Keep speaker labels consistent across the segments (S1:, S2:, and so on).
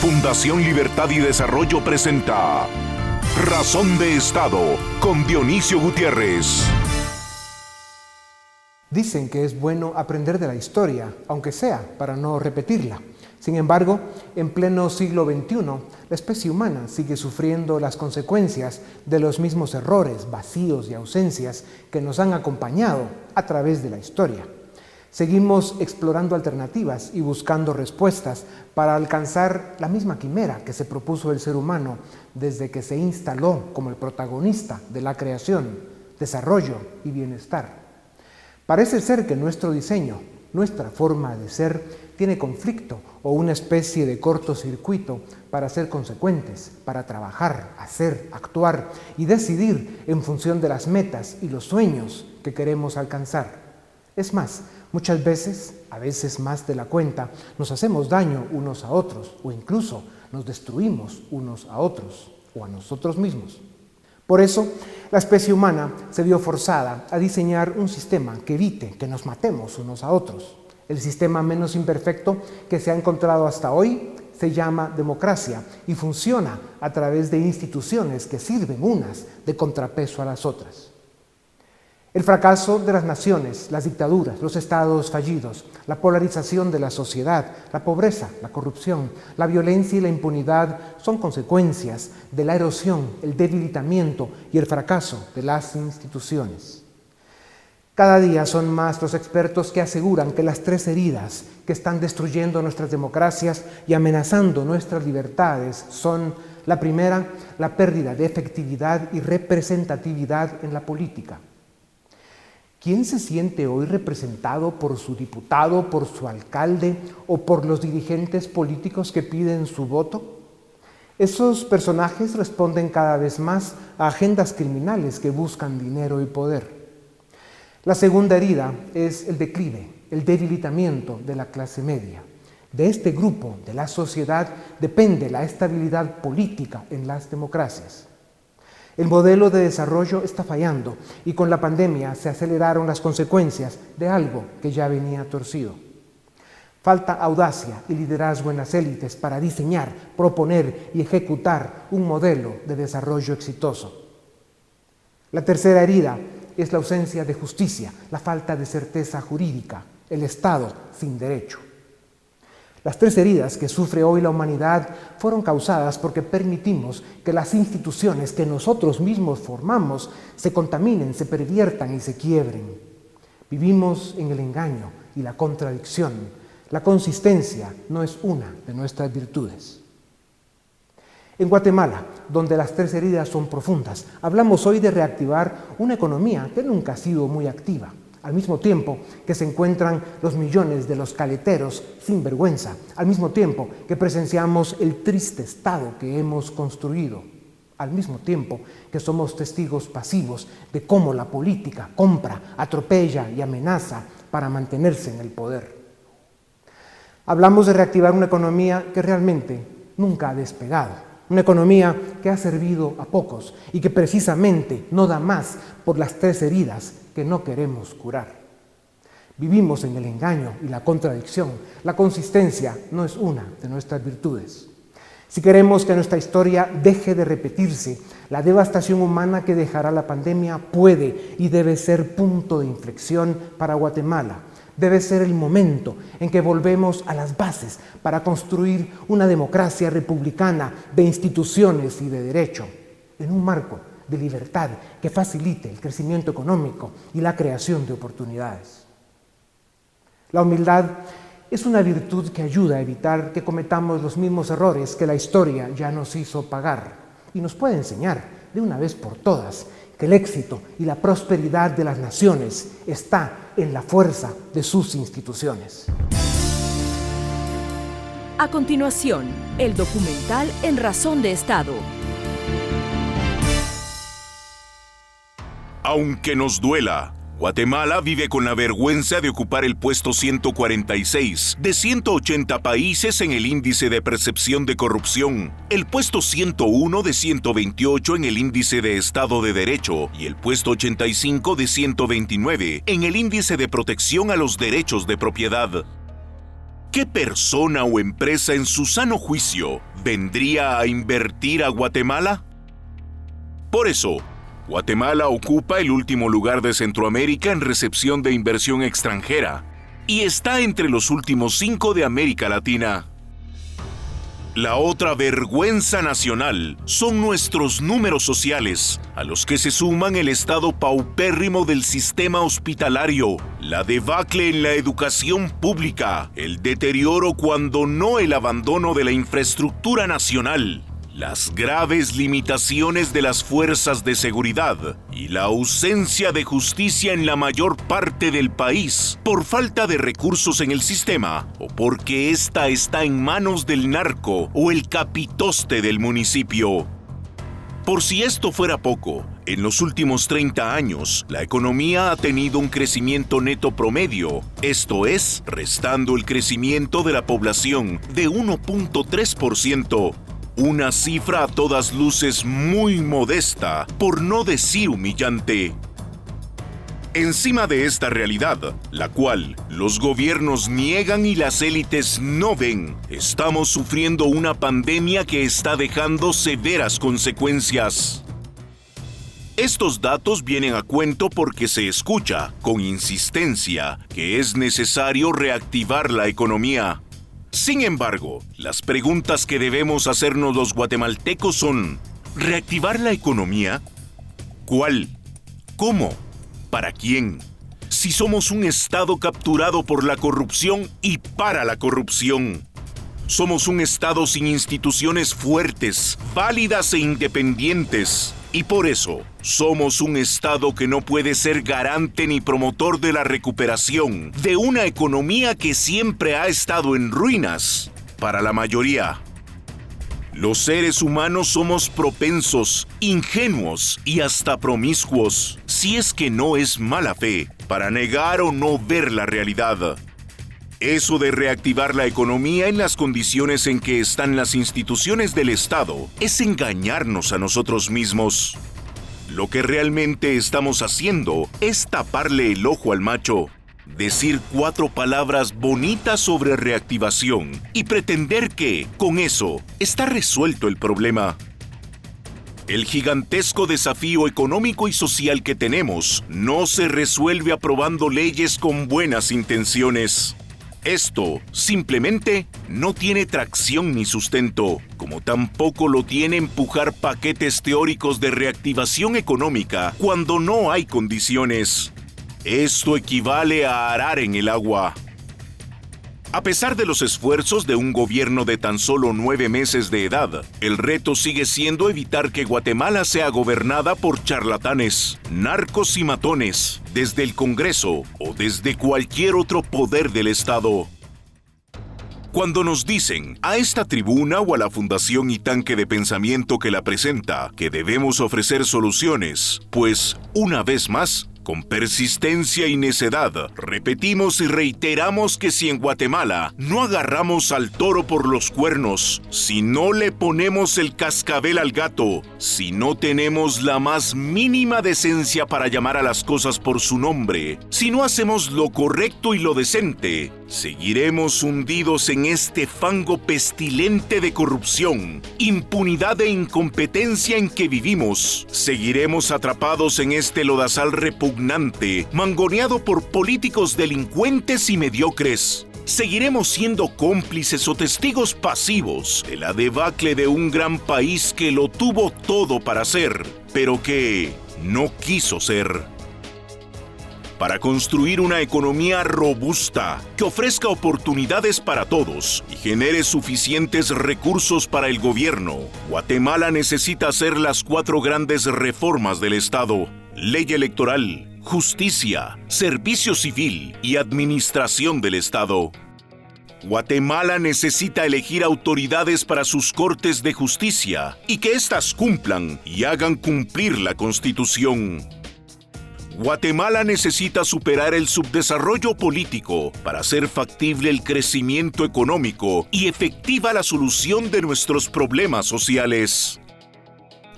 S1: Fundación Libertad y Desarrollo presenta Razón de Estado con Dionisio Gutiérrez.
S2: Dicen que es bueno aprender de la historia, aunque sea para no repetirla. Sin embargo, en pleno siglo XXI, la especie humana sigue sufriendo las consecuencias de los mismos errores, vacíos y ausencias que nos han acompañado a través de la historia. Seguimos explorando alternativas y buscando respuestas para alcanzar la misma quimera que se propuso el ser humano desde que se instaló como el protagonista de la creación, desarrollo y bienestar. Parece ser que nuestro diseño, nuestra forma de ser, tiene conflicto o una especie de cortocircuito para ser consecuentes, para trabajar, hacer, actuar y decidir en función de las metas y los sueños que queremos alcanzar. Es más, Muchas veces, a veces más de la cuenta, nos hacemos daño unos a otros o incluso nos destruimos unos a otros o a nosotros mismos. Por eso, la especie humana se vio forzada a diseñar un sistema que evite que nos matemos unos a otros. El sistema menos imperfecto que se ha encontrado hasta hoy se llama democracia y funciona a través de instituciones que sirven unas de contrapeso a las otras. El fracaso de las naciones, las dictaduras, los estados fallidos, la polarización de la sociedad, la pobreza, la corrupción, la violencia y la impunidad son consecuencias de la erosión, el debilitamiento y el fracaso de las instituciones. Cada día son más los expertos que aseguran que las tres heridas que están destruyendo nuestras democracias y amenazando nuestras libertades son la primera, la pérdida de efectividad y representatividad en la política ¿Quién se siente hoy representado por su diputado, por su alcalde o por los dirigentes políticos que piden su voto? Esos personajes responden cada vez más a agendas criminales que buscan dinero y poder. La segunda herida es el declive, el debilitamiento de la clase media. De este grupo de la sociedad depende la estabilidad política en las democracias. El modelo de desarrollo está fallando y con la pandemia se aceleraron las consecuencias de algo que ya venía torcido. Falta audacia y liderazgo en las élites para diseñar, proponer y ejecutar un modelo de desarrollo exitoso. La tercera herida es la ausencia de justicia, la falta de certeza jurídica, el Estado sin derecho. Las tres heridas que sufre hoy la humanidad fueron causadas porque permitimos que las instituciones que nosotros mismos formamos se contaminen, se perviertan y se quiebren. Vivimos en el engaño y la contradicción. La consistencia no es una de nuestras virtudes. En Guatemala, donde las tres heridas son profundas, hablamos hoy de reactivar una economía que nunca ha sido muy activa al mismo tiempo que se encuentran los millones de los caleteros sin vergüenza, al mismo tiempo que presenciamos el triste estado que hemos construido, al mismo tiempo que somos testigos pasivos de cómo la política compra, atropella y amenaza para mantenerse en el poder. Hablamos de reactivar una economía que realmente nunca ha despegado, una economía que ha servido a pocos y que precisamente no da más por las tres heridas que no queremos curar. Vivimos en el engaño y la contradicción. La consistencia no es una de nuestras virtudes. Si queremos que nuestra historia deje de repetirse, la devastación humana que dejará la pandemia puede y debe ser punto de inflexión para Guatemala. Debe ser el momento en que volvemos a las bases para construir una democracia republicana de instituciones y de derecho, en un marco de libertad que facilite el crecimiento económico y la creación de oportunidades. La humildad es una virtud que ayuda a evitar que cometamos los mismos errores que la historia ya nos hizo pagar y nos puede enseñar de una vez por todas que el éxito y la prosperidad de las naciones está en la fuerza de sus instituciones.
S3: A continuación, el documental En Razón de Estado
S1: Aunque nos duela, Guatemala vive con la vergüenza de ocupar el puesto 146 de 180 países en el índice de percepción de corrupción, el puesto 101 de 128 en el índice de Estado de Derecho y el puesto 85 de 129 en el índice de protección a los derechos de propiedad. ¿Qué persona o empresa en su sano juicio vendría a invertir a Guatemala? Por eso, Guatemala ocupa el último lugar de Centroamérica en recepción de inversión extranjera y está entre los últimos cinco de América Latina. La otra vergüenza nacional son nuestros números sociales, a los que se suman el estado paupérrimo del sistema hospitalario, la debacle en la educación pública, el deterioro cuando no el abandono de la infraestructura nacional, las graves limitaciones de las fuerzas de seguridad y la ausencia de justicia en la mayor parte del país por falta de recursos en el sistema o porque ésta está en manos del narco o el capitoste del municipio. Por si esto fuera poco, en los últimos 30 años, la economía ha tenido un crecimiento neto promedio, esto es, restando el crecimiento de la población de 1.3%, una cifra a todas luces muy modesta, por no decir humillante. Encima de esta realidad, la cual los gobiernos niegan y las élites no ven, estamos sufriendo una pandemia que está dejando severas consecuencias. Estos datos vienen a cuento porque se escucha, con insistencia, que es necesario reactivar la economía, sin embargo, las preguntas que debemos hacernos los guatemaltecos son, ¿reactivar la economía? ¿Cuál? ¿Cómo? ¿Para quién? Si somos un Estado capturado por la corrupción y para la corrupción. Somos un Estado sin instituciones fuertes, válidas e independientes. Y por eso, somos un Estado que no puede ser garante ni promotor de la recuperación de una economía que siempre ha estado en ruinas para la mayoría. Los seres humanos somos propensos, ingenuos y hasta promiscuos, si es que no es mala fe, para negar o no ver la realidad. Eso de reactivar la economía en las condiciones en que están las instituciones del Estado es engañarnos a nosotros mismos. Lo que realmente estamos haciendo es taparle el ojo al macho, decir cuatro palabras bonitas sobre reactivación y pretender que, con eso, está resuelto el problema. El gigantesco desafío económico y social que tenemos no se resuelve aprobando leyes con buenas intenciones. Esto simplemente no tiene tracción ni sustento, como tampoco lo tiene empujar paquetes teóricos de reactivación económica cuando no hay condiciones. Esto equivale a arar en el agua. A pesar de los esfuerzos de un gobierno de tan solo nueve meses de edad, el reto sigue siendo evitar que Guatemala sea gobernada por charlatanes, narcos y matones, desde el Congreso o desde cualquier otro poder del Estado. Cuando nos dicen a esta tribuna o a la Fundación y Tanque de Pensamiento que la presenta que debemos ofrecer soluciones, pues, una vez más, con persistencia y necedad, repetimos y reiteramos que si en Guatemala no agarramos al toro por los cuernos, si no le ponemos el cascabel al gato, si no tenemos la más mínima decencia para llamar a las cosas por su nombre, si no hacemos lo correcto y lo decente, seguiremos hundidos en este fango pestilente de corrupción, impunidad e incompetencia en que vivimos. Seguiremos atrapados en este lodazal republicano mangoneado por políticos delincuentes y mediocres. Seguiremos siendo cómplices o testigos pasivos de la debacle de un gran país que lo tuvo todo para ser, pero que no quiso ser para construir una economía robusta que ofrezca oportunidades para todos y genere suficientes recursos para el gobierno. Guatemala necesita hacer las cuatro grandes reformas del Estado ley electoral, justicia, servicio civil y administración del Estado. Guatemala necesita elegir autoridades para sus cortes de justicia y que éstas cumplan y hagan cumplir la Constitución. Guatemala necesita superar el subdesarrollo político para hacer factible el crecimiento económico y efectiva la solución de nuestros problemas sociales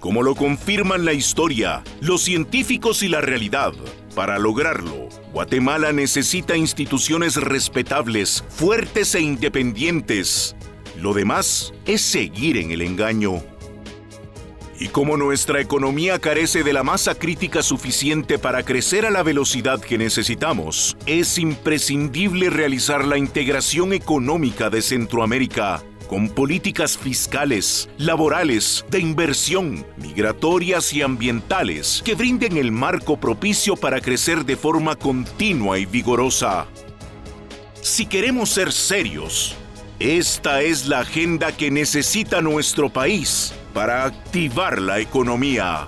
S1: como lo confirman la historia, los científicos y la realidad. Para lograrlo, Guatemala necesita instituciones respetables, fuertes e independientes. Lo demás es seguir en el engaño. Y como nuestra economía carece de la masa crítica suficiente para crecer a la velocidad que necesitamos, es imprescindible realizar la integración económica de Centroamérica con políticas fiscales, laborales, de inversión, migratorias y ambientales que brinden el marco propicio para crecer de forma continua y vigorosa. Si queremos ser serios, esta es la agenda que necesita nuestro país para activar la economía.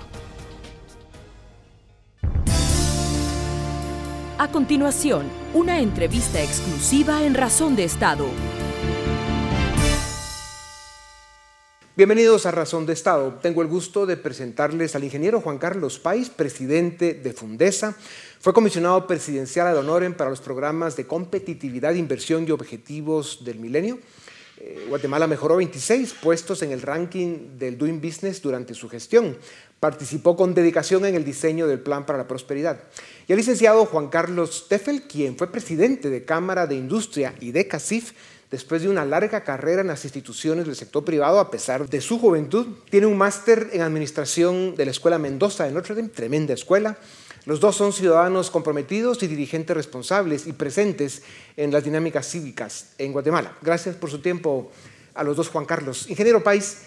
S3: A continuación, una entrevista exclusiva en Razón de Estado.
S2: Bienvenidos a Razón de Estado. Tengo el gusto de presentarles al ingeniero Juan Carlos Pais, presidente de Fundesa. Fue comisionado presidencial ad honorem para los programas de competitividad, inversión y objetivos del milenio. Eh, Guatemala mejoró 26 puestos en el ranking del Doing Business durante su gestión. Participó con dedicación en el diseño del Plan para la Prosperidad. Y el licenciado Juan Carlos Teffel, quien fue presidente de Cámara de Industria y de CACIF, después de una larga carrera en las instituciones del sector privado, a pesar de su juventud. Tiene un máster en administración de la Escuela Mendoza de Notre Dame, tremenda escuela. Los dos son ciudadanos comprometidos y dirigentes responsables y presentes en las dinámicas cívicas en Guatemala. Gracias por su tiempo a los dos, Juan Carlos. Ingeniero País,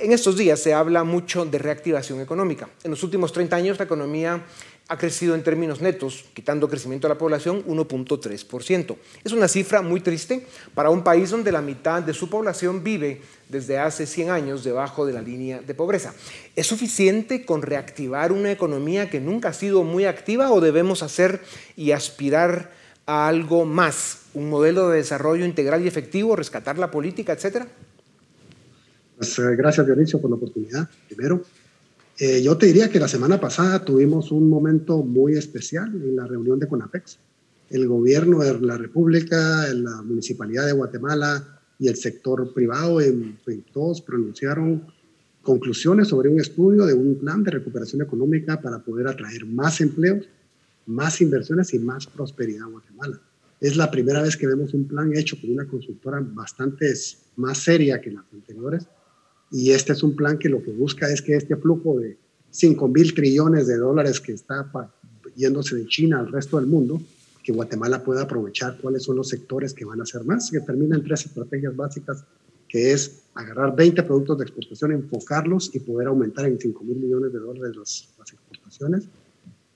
S2: en estos días se habla mucho de reactivación económica. En los últimos 30 años la economía ha crecido en términos netos, quitando crecimiento de la población, 1.3%. Es una cifra muy triste para un país donde la mitad de su población vive desde hace 100 años debajo de la línea de pobreza. ¿Es suficiente con reactivar una economía que nunca ha sido muy activa o debemos hacer y aspirar a algo más? ¿Un modelo de desarrollo integral y efectivo, rescatar la política, etcétera?
S4: Pues, eh, gracias, Dionisio, por la oportunidad. Primero, eh, yo te diría que la semana pasada tuvimos un momento muy especial en la reunión de CONAPEX. El gobierno de la República, la Municipalidad de Guatemala y el sector privado, en, todos pronunciaron conclusiones sobre un estudio de un plan de recuperación económica para poder atraer más empleos, más inversiones y más prosperidad a Guatemala. Es la primera vez que vemos un plan hecho por una consultora bastante más seria que las anteriores y este es un plan que lo que busca es que este flujo de 5 mil trillones de dólares que está yéndose de China al resto del mundo, que Guatemala pueda aprovechar cuáles son los sectores que van a hacer más, que termina en tres estrategias básicas, que es agarrar 20 productos de exportación, enfocarlos y poder aumentar en 5 mil millones de dólares las, exportaciones,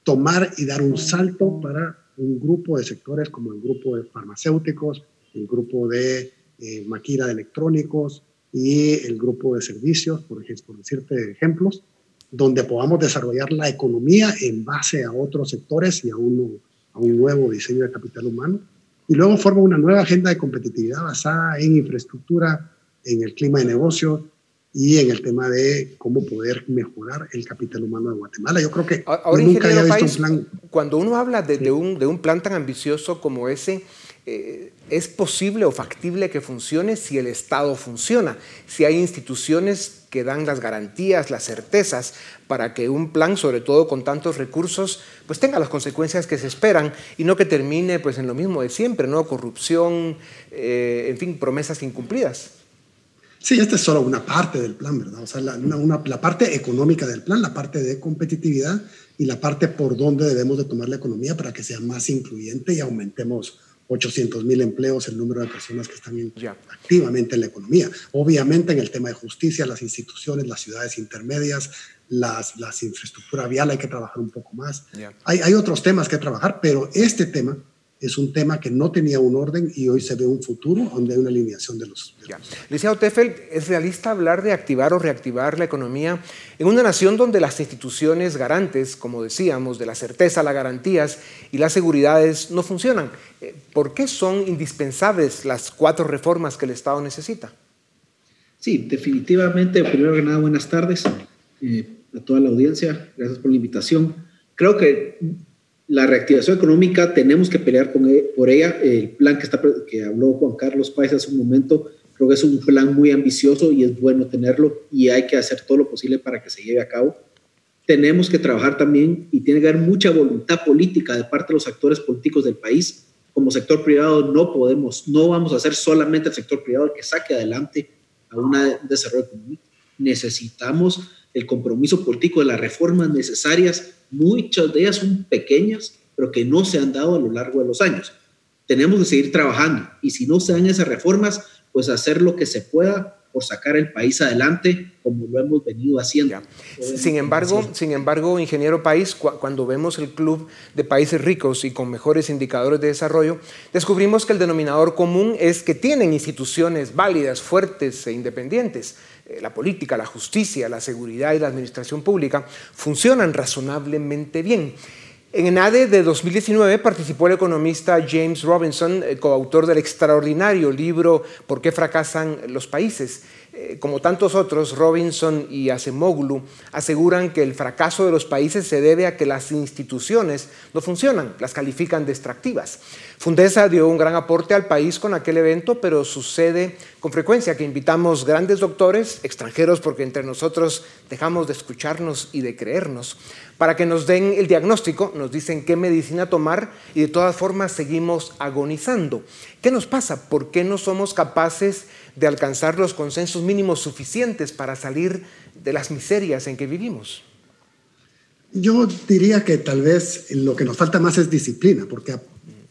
S4: tomar y dar un salto para un grupo de sectores como el grupo de farmacéuticos, el grupo de eh, maquila de electrónicos, y el grupo de servicios, por, ejemplo, por decirte ejemplos, donde podamos desarrollar la economía en base a otros sectores y a, uno, a un nuevo diseño de capital humano. Y luego forma una nueva agenda de competitividad basada en infraestructura, en el clima de negocio y en el tema de cómo poder mejorar el capital humano de Guatemala. Yo creo que
S2: Ahora, nunca había visto un plan. Cuando uno habla de, de, un, de un plan tan ambicioso como ese, eh, es posible o factible que funcione si el Estado funciona, si hay instituciones que dan las garantías, las certezas para que un plan, sobre todo con tantos recursos, pues tenga las consecuencias que se esperan y no que termine pues en lo mismo de siempre, ¿no? Corrupción, eh, en fin, promesas incumplidas.
S4: Sí, esta es solo una parte del plan, ¿verdad? O sea, la, la parte económica del plan, la parte de competitividad y la parte por donde debemos de tomar la economía para que sea más incluyente y aumentemos 800 mil empleos, el número de personas que están activamente en la economía. Obviamente en el tema de justicia, las instituciones, las ciudades intermedias, las, las infraestructura vial hay que trabajar un poco más. Hay, hay otros temas que trabajar, pero este tema es un tema que no tenía un orden y hoy se ve un futuro donde hay una alineación de los...
S2: Licenciado Teffel, ¿es realista hablar de activar o reactivar la economía en una nación donde las instituciones garantes, como decíamos, de la certeza, las garantías y las seguridades no funcionan? Eh, ¿Por qué son indispensables las cuatro reformas que el Estado necesita?
S5: Sí, definitivamente. Primero que nada, buenas tardes eh, a toda la audiencia. Gracias por la invitación. Creo que la reactivación económica tenemos que pelear con e, por ella. El plan que, está, que habló Juan Carlos Páez hace un momento, creo que es un plan muy ambicioso y es bueno tenerlo y hay que hacer todo lo posible para que se lleve a cabo. Tenemos que trabajar también y tiene que haber mucha voluntad política de parte de los actores políticos del país. Como sector privado no podemos, no vamos a ser solamente el sector privado el que saque adelante a un desarrollo económico. Necesitamos el compromiso político de las reformas necesarias, muchas de ellas son pequeñas, pero que no se han dado a lo largo de los años. Tenemos que seguir trabajando y si no se dan esas reformas, pues hacer lo que se pueda por sacar el país adelante como lo hemos venido haciendo.
S2: Sin embargo, sin embargo, ingeniero país, cuando vemos el club de países ricos y con mejores indicadores de desarrollo, descubrimos que el denominador común es que tienen instituciones válidas, fuertes e independientes. Eh, la política, la justicia, la seguridad y la administración pública funcionan razonablemente bien. En ENADE de 2019 participó el economista James Robinson, eh, coautor del extraordinario libro ¿Por qué fracasan los países? Eh, como tantos otros, Robinson y Acemoglu aseguran que el fracaso de los países se debe a que las instituciones no funcionan, las califican de extractivas. Fundesa dio un gran aporte al país con aquel evento, pero sucede con frecuencia que invitamos grandes doctores, extranjeros, porque entre nosotros dejamos de escucharnos y de creernos, para que nos den el diagnóstico, nos dicen qué medicina tomar y de todas formas seguimos agonizando. ¿Qué nos pasa? ¿Por qué no somos capaces alcanzar los consensos mínimos suficientes para salir de las miserias en que vivimos?
S4: Yo diría que tal vez lo que nos falta más es disciplina, porque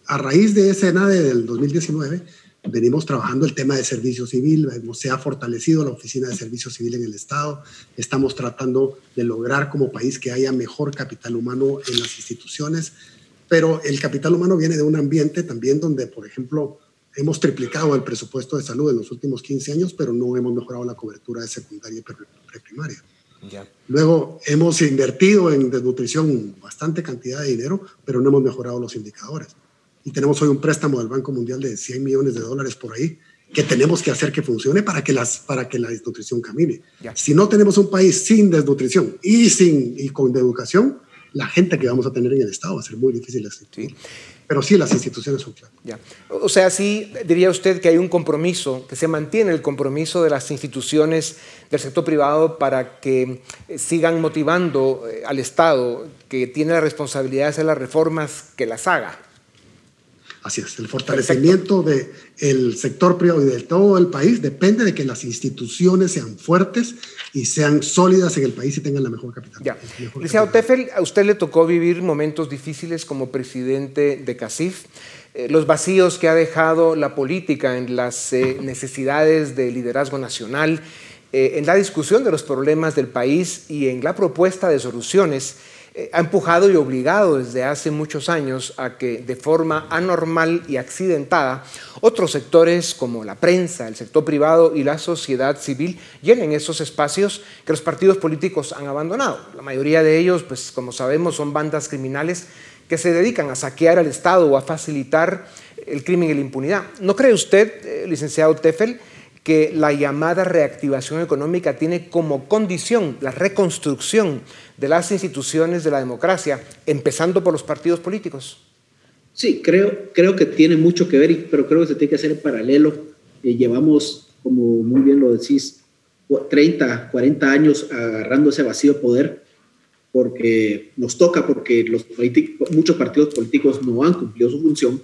S4: a, raíz de ese NADE del 2019 venimos trabajando el tema de servicio civil, se ha fortalecido la oficina de servicio civil en el Estado, estamos tratando de lograr como país que haya mejor capital humano en las instituciones, pero el capital humano viene de un ambiente también donde, por ejemplo, hemos triplicado el presupuesto de salud en los últimos 15 años, pero no hemos mejorado la cobertura de secundaria y preprimaria. Luego hemos invertido en desnutrición bastante cantidad de dinero, pero no hemos mejorado los indicadores. Y tenemos hoy un préstamo del Banco Mundial de 100 millones de dólares por ahí que tenemos que hacer que funcione para que, las, para que la desnutrición camine. Si no tenemos un país sin desnutrición y, sin, y con educación, la gente que vamos a tener en el Estado va a ser muy difícil. Sí. Pero sí, las instituciones son.
S2: O sea, sí diría usted que hay un compromiso, que se mantiene el compromiso de las instituciones del sector privado para que eh, sigan motivando eh, al Estado, que tiene la responsabilidad de hacer las reformas, que las haga.
S4: Así es, el fortalecimiento del sector privado y de todo el país depende de que las instituciones sean fuertes y sean sólidas en el país y tengan la mejor capital.
S2: Ya. Licenciado Tefel, a usted le tocó vivir momentos difíciles como presidente de CACIF. Eh, los vacíos que ha dejado la política en las eh, necesidades de liderazgo nacional, eh, en la discusión de los problemas del país y en la propuesta de soluciones ha empujado y obligado desde hace muchos años a que de forma anormal y accidentada otros sectores como la prensa, el sector privado y la sociedad civil llenen esos espacios que los partidos políticos han abandonado. La mayoría de ellos, pues como sabemos, son bandas criminales que se dedican a saquear al Estado o a facilitar el crimen y la impunidad. ¿No cree usted, eh, licenciado Teffel, que la llamada reactivación económica tiene como condición la reconstrucción de las instituciones de la democracia, empezando por los partidos políticos?
S5: Sí, creo, creo que tiene mucho que ver, pero creo que se tiene que hacer en paralelo. Eh, llevamos, como muy bien lo decís, 30, 40 años agarrando ese vacío de poder porque nos toca, porque los muchos partidos políticos no han cumplido su función,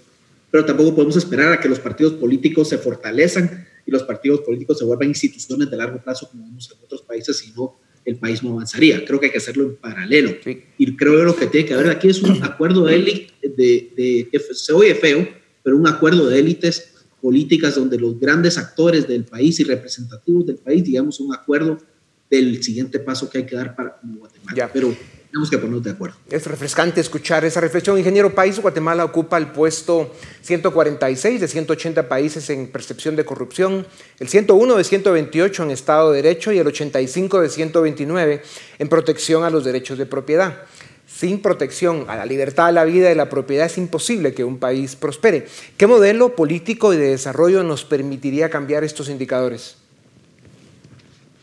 S5: pero tampoco podemos esperar a que los partidos políticos se fortalezcan y los partidos políticos se vuelvan instituciones de largo plazo como vemos en otros países, sino el país no avanzaría. Creo que hay que hacerlo en paralelo. Y creo que lo que tiene que haber aquí es un acuerdo de élite, de, se oye feo, pero un acuerdo de élites políticas donde los grandes actores del país y representativos del país, digamos, un acuerdo del siguiente paso que hay que dar para Guatemala. Pero tenemos que ponernos de acuerdo.
S2: Es refrescante escuchar esa reflexión. Ingeniero País, Guatemala ocupa el puesto 146 de 180 países en percepción de corrupción, el 101 de 128 en Estado de Derecho y el 85 de 129 en protección a los derechos de propiedad. Sin protección a la libertad, a la vida y la propiedad es imposible que un país prospere. ¿Qué modelo político y de desarrollo nos permitiría cambiar estos indicadores?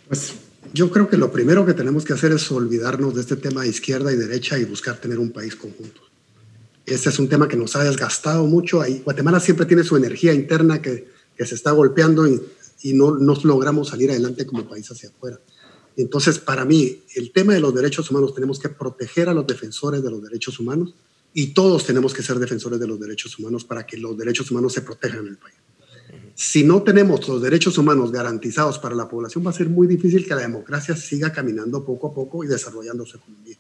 S4: Pues yo creo que lo primero que tenemos que hacer es olvidarnos de este tema de izquierda y derecha y buscar tener un país conjunto. Este es un tema que nos ha desgastado mucho. Ahí, Guatemala siempre tiene su energía interna que, que se está golpeando y, y no nos logramos salir adelante como país hacia afuera. Entonces, para mí, el tema de los derechos humanos, tenemos que proteger a los defensores de los derechos humanos y todos tenemos que ser defensores de los derechos humanos para que los derechos humanos se protejan en el país. Si no tenemos los derechos humanos garantizados para la población, va a ser muy difícil que la democracia siga caminando poco a poco y desarrollando su economía.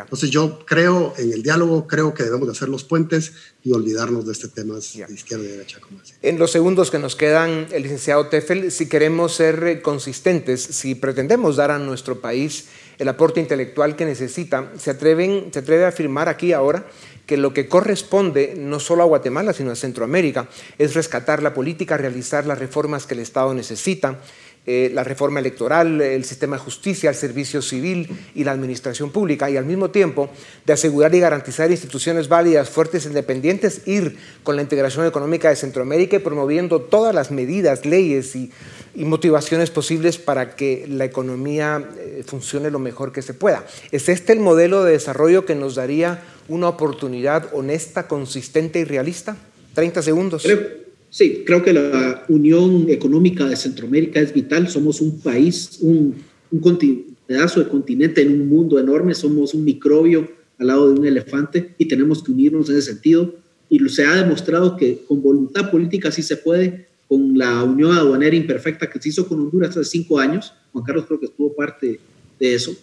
S4: Entonces yo creo en el diálogo, creo que debemos de hacer los puentes y olvidarnos de este tema de izquierda y derecha. Como
S2: en los segundos que nos quedan, el licenciado Teffel, si queremos ser eh, consistentes, si pretendemos dar a nuestro país el aporte intelectual que necesita, se, atreven, se atreve a afirmar aquí ahora que lo que corresponde no solo a Guatemala, sino a Centroamérica, es rescatar la política, realizar las reformas que el Estado necesita, eh, la reforma electoral, el sistema de justicia, el servicio civil y la administración pública, y al mismo tiempo de asegurar y garantizar instituciones válidas, fuertes e independientes, ir con la integración económica de Centroamérica y promoviendo todas las medidas, leyes y, motivaciones posibles para que la economía eh, funcione lo mejor que se pueda. ¿Es este el modelo de desarrollo que nos daría una oportunidad honesta, consistente y realista? 30 segundos.
S5: Sí, creo que la unión económica de Centroamérica es vital. Somos un país, un, pedazo de continente en un mundo enorme. Somos un microbio al lado de un elefante y tenemos que unirnos en ese sentido. Y se ha demostrado que con voluntad política sí se puede, con la unión aduanera imperfecta que se hizo con Honduras hace cinco años. Juan Carlos creo que estuvo parte de eso.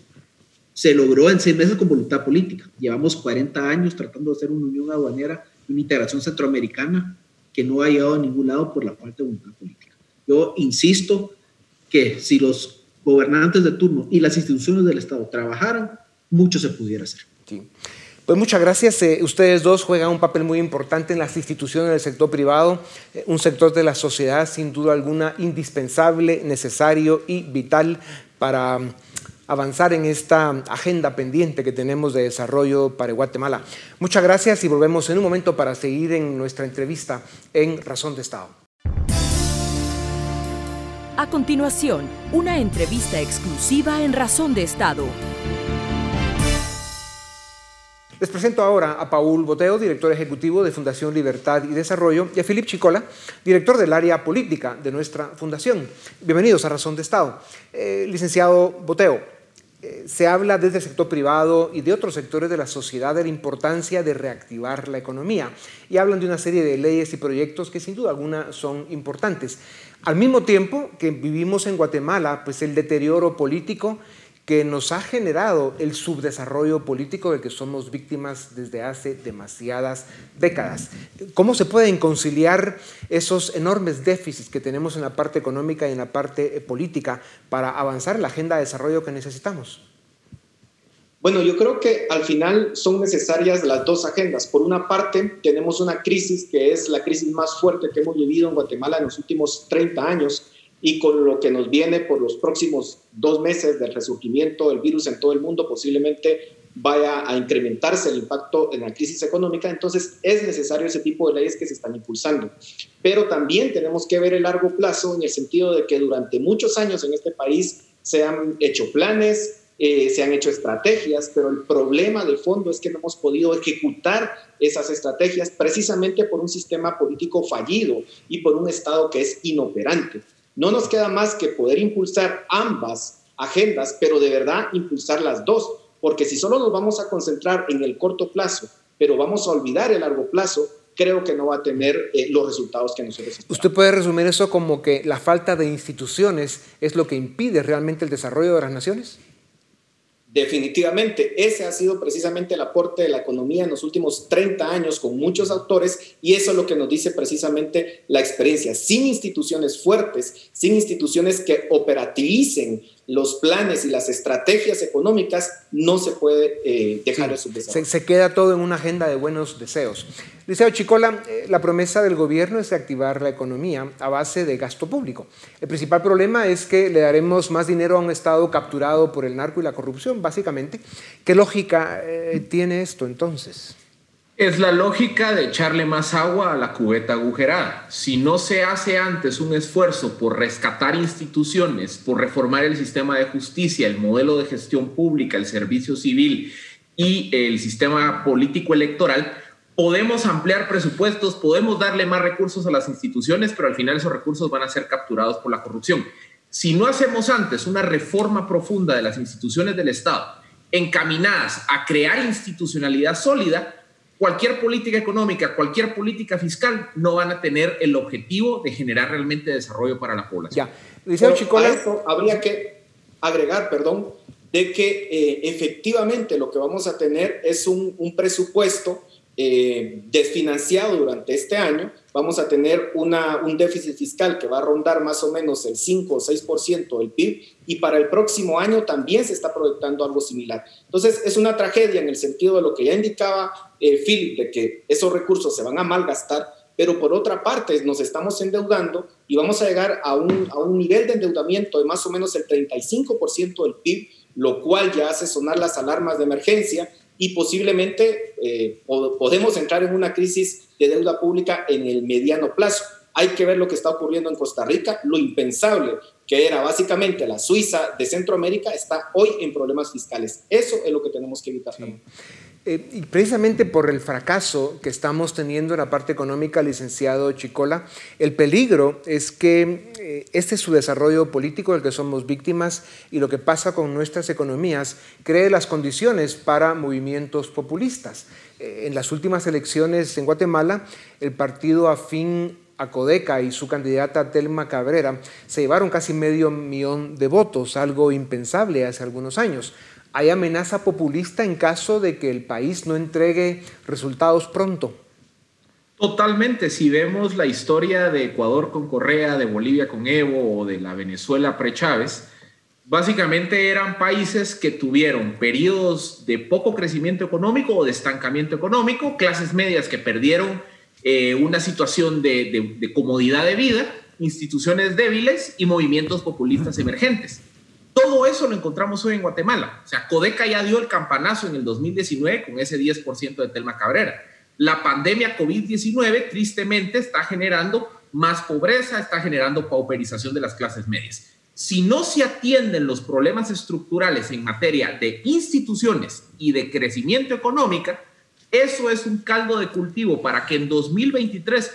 S5: Se logró en seis meses con voluntad política. Llevamos 40 años tratando de hacer una unión aduanera, una integración centroamericana que no ha llegado a ningún lado por la falta de voluntad política. Yo insisto que si los gobernantes de turno y las instituciones del Estado trabajaran, mucho se pudiera hacer.
S2: Sí. Pues muchas gracias. Eh, ustedes dos juegan un papel muy importante en las instituciones del sector privado, eh, un sector de la sociedad sin duda alguna indispensable, necesario y vital para avanzar en esta agenda pendiente que tenemos de desarrollo para Guatemala. Muchas gracias y volvemos en un momento para seguir en nuestra entrevista en Razón de Estado.
S3: A continuación, una entrevista exclusiva en Razón de Estado.
S2: Les presento ahora a Paul Boteo, director ejecutivo de Fundación Libertad y Desarrollo, y a Filip Chicola, director del área política de nuestra fundación. Bienvenidos a Razón de Estado. Eh, licenciado Boteo, se habla desde el sector privado y de otros sectores de la sociedad de la importancia de reactivar la economía y hablan de una serie de leyes y proyectos que sin duda alguna son importantes. Al mismo tiempo que vivimos en Guatemala, pues el deterioro político que nos ha generado el subdesarrollo político del que somos víctimas desde hace demasiadas décadas. ¿Cómo se pueden conciliar esos enormes déficits que tenemos en la parte económica y en la parte eh, política para avanzar en la agenda de desarrollo que necesitamos?
S6: Bueno, yo creo que al final son necesarias las dos agendas. Por una parte, tenemos una crisis que es la crisis más fuerte que hemos vivido en Guatemala en los últimos 30 años y con lo que nos viene por los próximos dos meses del resurgimiento del virus en todo el mundo, posiblemente vaya a incrementarse el impacto en la crisis económica, entonces es necesario ese tipo de leyes que se están impulsando. Pero también tenemos que ver el largo plazo en el sentido de que durante muchos años en este país se han hecho planes, eh, se han hecho estrategias, pero el problema de fondo es que no hemos podido ejecutar esas estrategias precisamente por un sistema político fallido y por un Estado que es inoperante. No nos queda más que poder impulsar ambas agendas, pero de verdad impulsar las dos, porque si solo nos vamos a concentrar en el corto plazo, pero vamos a olvidar el largo plazo, creo que no va a tener eh, los resultados que nosotros esperamos.
S2: ¿Usted puede resumir eso como que la falta de instituciones es lo que impide realmente el desarrollo de las naciones?
S6: Definitivamente, ese ha sido precisamente el aporte de la economía en los últimos 30 años con muchos autores y eso es lo que nos dice precisamente la experiencia. Sin instituciones fuertes, sin instituciones que operativicen los planes y las estrategias económicas, no se puede eh, dejar
S2: sí, de se, se, queda todo en una agenda de buenos deseos. Liceo Chicola, eh, la promesa del gobierno es reactivar la economía a base de gasto público. El principal problema es que le daremos más dinero a un Estado capturado por el narco y la corrupción, básicamente. ¿Qué lógica eh, tiene esto entonces?
S7: Es la lógica de echarle más agua a la cubeta agujerada. Si no se hace antes un esfuerzo por rescatar instituciones, por reformar el sistema de justicia, el modelo de gestión pública, el servicio civil y el sistema político electoral, podemos ampliar presupuestos, podemos darle más recursos a las instituciones, pero al final esos recursos van a ser capturados por la corrupción. Si no hacemos antes una reforma profunda de las instituciones del Estado encaminadas a crear institucionalidad sólida, cualquier política económica, cualquier política fiscal no van a tener el objetivo de generar realmente desarrollo para la población.
S6: Ya, Liceo Chicola. eso habría que agregar, perdón, de que eh, efectivamente lo que vamos a tener es un, un presupuesto eh, desfinanciado durante este año, vamos a tener un déficit fiscal que va a rondar más o menos el 5 o 6% del PIB y para el próximo año también se está proyectando algo similar. Entonces es una tragedia en el sentido de lo que ya indicaba eh, Philip, de que esos recursos se van a malgastar, pero por otra parte nos estamos endeudando y vamos a llegar a un, a un nivel de endeudamiento de más o menos el 35% del PIB, lo cual ya hace sonar las alarmas de emergencia y posiblemente eh, podemos entrar en una crisis de deuda pública en el mediano plazo. Hay que ver lo que está ocurriendo en Costa Rica. Lo impensable, que era básicamente la Suiza de Centroamérica, está hoy en problemas fiscales. Eso es lo que tenemos que evitar.
S2: Eh, y precisamente por el fracaso que estamos teniendo en la parte económica, licenciado Chicola, el peligro es que este es su desarrollo político del que somos víctimas y lo que pasa con nuestras economías cree las condiciones para movimientos populistas. Eh, en las últimas elecciones en Guatemala, el partido afín a Codeca y su candidata Telma Cabrera se llevaron casi medio millón de votos, algo impensable hace algunos años. ¿Hay amenaza populista en caso de que el país no entregue resultados pronto?
S7: Totalmente. Si vemos la historia de Ecuador con Correa, de Bolivia con Evo o de la Venezuela pre-Chávez, básicamente eran países que tuvieron periodos de poco crecimiento económico o de estancamiento económico, clases medias que perdieron eh, una situación de, de comodidad de vida, instituciones débiles y movimientos populistas emergentes. Todo eso lo encontramos hoy en Guatemala. O sea, Codeca ya dio el campanazo en el 2019 con ese 10% de Telma Cabrera. La pandemia COVID-19 tristemente está generando más pobreza, está generando pauperización de las clases medias. Si no se atienden los problemas estructurales en materia de instituciones y de crecimiento económico, eso es un caldo de cultivo para que en 2023,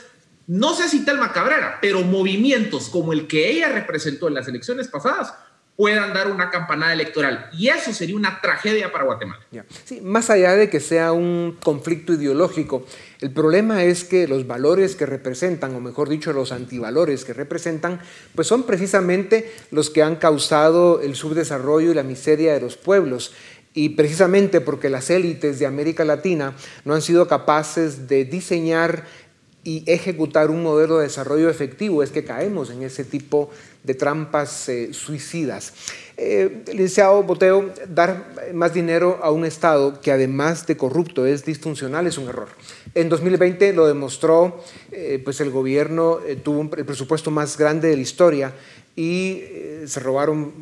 S7: no sé si Telma Cabrera, pero movimientos como el que ella representó en las elecciones pasadas puedan dar una campanada electoral. Y eso sería una tragedia para Guatemala.
S2: Sí, más allá de que sea un conflicto ideológico, el problema es que los valores que representan, o mejor dicho, los antivalores que representan, pues son precisamente los que han causado el subdesarrollo y la miseria de los pueblos. Y precisamente porque las élites de América Latina no han sido capaces de diseñar y ejecutar un modelo de desarrollo efectivo es que caemos en ese tipo de trampas eh, suicidas. Eh, licenciado Boteo, dar más dinero a un Estado que además de corrupto es disfuncional es un error. En 2020 lo demostró, eh, pues el gobierno eh, tuvo el presupuesto más grande de la historia y se robaron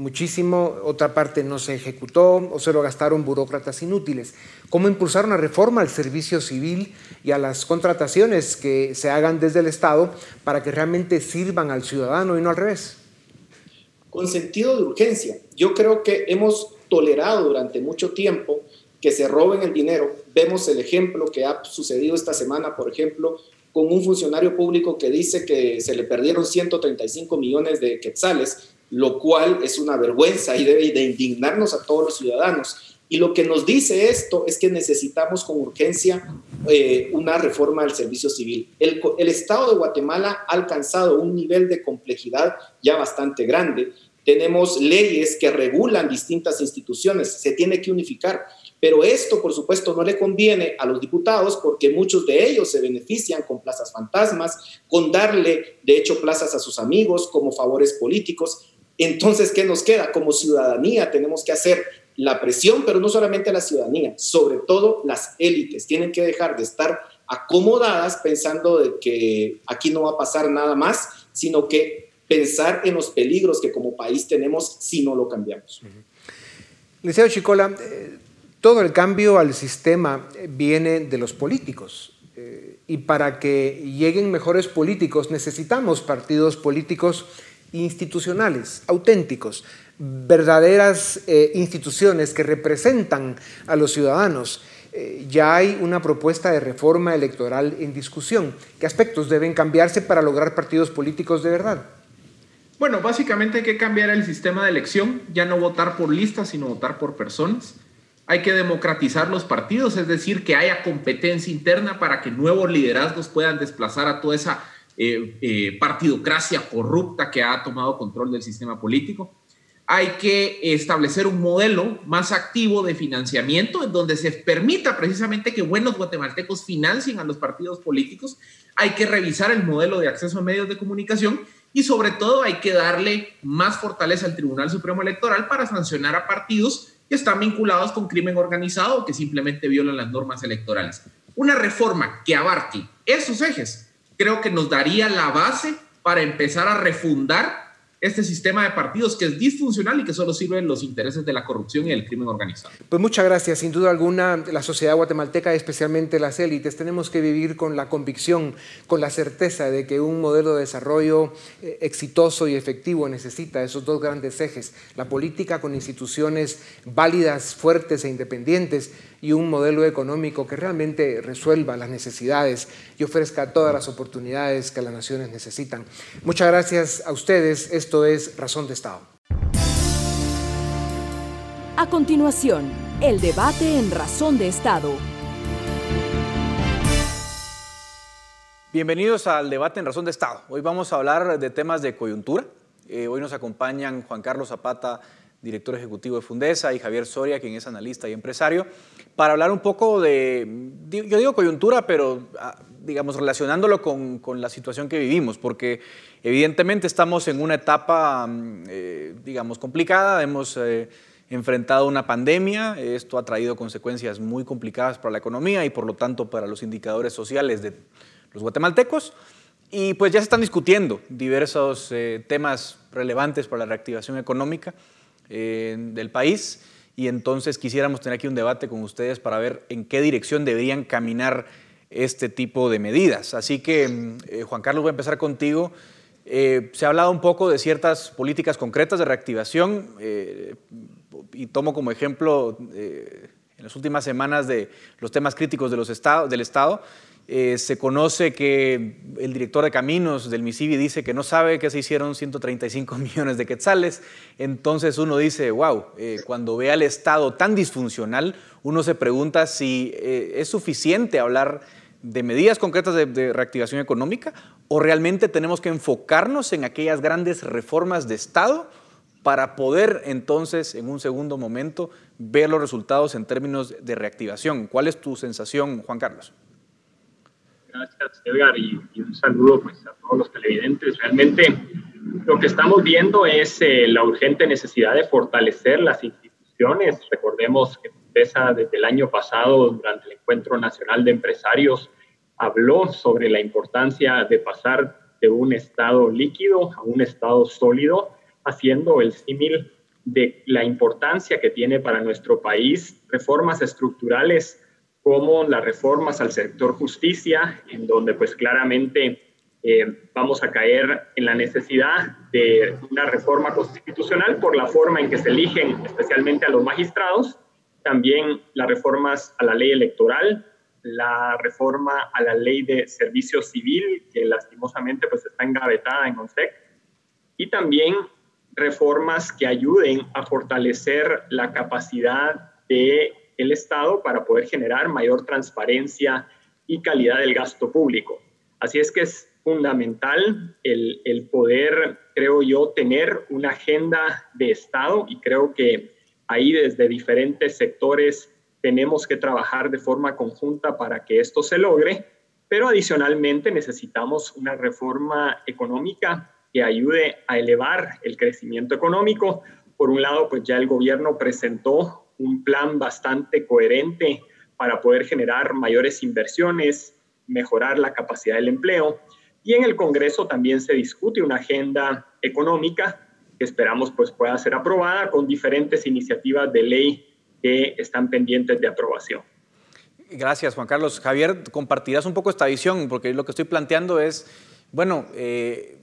S2: muchísimo, otra parte no se ejecutó o se lo gastaron burócratas inútiles. ¿Cómo impulsar una reforma al servicio civil y a las contrataciones que se hagan desde el Estado para que realmente sirvan al ciudadano y no al revés?
S6: Con sentido de urgencia. Yo creo que hemos tolerado durante mucho tiempo que se roben el dinero. Vemos el ejemplo que ha sucedido esta semana, por ejemplo, con un funcionario público que dice que se le perdieron 135 millones de quetzales lo cual es una vergüenza y debe de indignarnos a todos los ciudadanos. Y lo que nos dice esto es que necesitamos con urgencia eh, una reforma del servicio civil. El, el, Estado de Guatemala ha alcanzado un nivel de complejidad ya bastante grande. Tenemos leyes que regulan distintas instituciones, se tiene que unificar. Pero esto, por supuesto, no le conviene a los diputados porque muchos de ellos se benefician con plazas fantasmas, con darle, de hecho, plazas a sus amigos como favores políticos. Entonces, ¿qué nos queda? Como ciudadanía tenemos que hacer la presión, pero no solamente la ciudadanía, sobre todo las élites. Tienen que dejar de estar acomodadas pensando de que aquí no va a pasar nada más, sino que pensar en los peligros que como país tenemos si no lo cambiamos.
S2: Liceo Chicola, eh, todo el cambio al sistema viene de los políticos. Eh, y para que lleguen mejores políticos necesitamos partidos políticos institucionales, auténticos, verdaderas eh, instituciones que representan a los ciudadanos. Eh, ya hay una propuesta de reforma electoral en discusión. ¿Qué aspectos deben cambiarse para lograr partidos políticos de verdad?
S7: Bueno, básicamente hay que cambiar el sistema de elección, ya no votar por listas, sino votar por personas. hay que democratizar los partidos, es decir, que haya competencia interna para que nuevos liderazgos puedan desplazar a toda esa eh, eh, partidocracia corrupta que ha tomado control del sistema político. Hay que establecer un modelo más activo de financiamiento en donde se permita precisamente que buenos guatemaltecos financien a los partidos políticos. Hay que revisar el modelo de acceso a medios de comunicación y sobre todo hay que darle más fortaleza al Tribunal Supremo Electoral para sancionar a partidos que están vinculados con crimen organizado o que simplemente violan las normas electorales. Una reforma que abarque esos ejes creo que nos daría la base para empezar a refundar este sistema de partidos que es disfuncional y que solo sirve en los intereses de la corrupción y el crimen organizado.
S2: Pues muchas gracias. Sin duda alguna, la sociedad guatemalteca, especialmente las élites, tenemos que vivir con la convicción, con la certeza de que un modelo de desarrollo eh, exitoso y efectivo necesita esos dos grandes ejes, la política con instituciones válidas, fuertes e independientes y un modelo económico que realmente resuelva las necesidades y ofrezca todas las oportunidades que las naciones necesitan. Muchas gracias a ustedes. Esto es Razón de Estado.
S3: A continuación, el debate en Razón de Estado.
S8: Bienvenidos al debate en Razón de Estado. Hoy vamos a hablar de temas de coyuntura. Eh, hoy nos acompañan Juan Carlos Zapata, director ejecutivo de Fundesa, y Javier Soria, quien es analista y empresario, para hablar un poco de, yo digo coyuntura, pero ah, digamos relacionándolo con, la situación que vivimos, porque evidentemente estamos en una etapa, mm, eh, digamos, complicada, hemos eh, enfrentado una pandemia, esto ha traído consecuencias muy complicadas para la economía y por lo tanto para los indicadores sociales de los guatemaltecos. Y pues ya se están discutiendo diversos eh, temas relevantes para la reactivación económica del país y entonces quisiéramos tener aquí un debate con ustedes para ver en qué dirección deberían caminar este tipo de medidas. Así que, mm, eh, Juan Carlos, voy a empezar contigo. Eh, se ha hablado un poco de ciertas políticas concretas de reactivación eh, y tomo como ejemplo en las últimas semanas de los temas críticos de los del Estado. Eh, se conoce que el director de caminos del MISIBI dice que no sabe que se hicieron 135 millones de quetzales. Entonces uno dice, wow, eh, cuando ve al Estado tan disfuncional, uno se pregunta si eh, es suficiente hablar de medidas concretas de, de, reactivación económica o realmente tenemos que enfocarnos en aquellas grandes reformas de Estado para poder entonces en un segundo momento ver los resultados en términos de reactivación. ¿Cuál es tu sensación, Juan Carlos?
S9: Gracias, Edgar, y, un saludo pues, a todos los televidentes. Realmente lo que estamos viendo es eh, la urgente necesidad de fortalecer las instituciones. Recordemos que PESA desde el año pasado, durante el Encuentro Nacional de Empresarios, habló sobre la importancia de pasar de un estado líquido a un estado sólido, haciendo el símil de la importancia que tiene para nuestro país reformas estructurales como las reformas al sector justicia, en donde pues claramente eh, vamos a caer en la necesidad de una reforma constitucional por la forma en que se eligen especialmente a los magistrados, también las reformas a la ley electoral, la reforma a la ley de servicio civil, que lastimosamente pues está engavetada en ONSEC, y también reformas que ayuden a fortalecer la capacidad de el Estado para poder generar mayor transparencia y calidad del gasto público. Así es que es fundamental el, el poder, creo yo, tener una agenda de Estado y creo que ahí desde diferentes sectores tenemos que trabajar de forma conjunta para que esto se logre, pero adicionalmente necesitamos una reforma económica que ayude a elevar el crecimiento económico. Por un lado, pues ya el gobierno presentó un plan bastante coherente para poder generar mayores inversiones, mejorar la capacidad del empleo. Y en el Congreso también se discute una agenda económica que esperamos pues pueda ser aprobada con diferentes iniciativas de ley que están pendientes de aprobación.
S8: Gracias, Juan Carlos. Javier, compartirás un poco esta visión, porque lo que estoy planteando es, bueno, eh,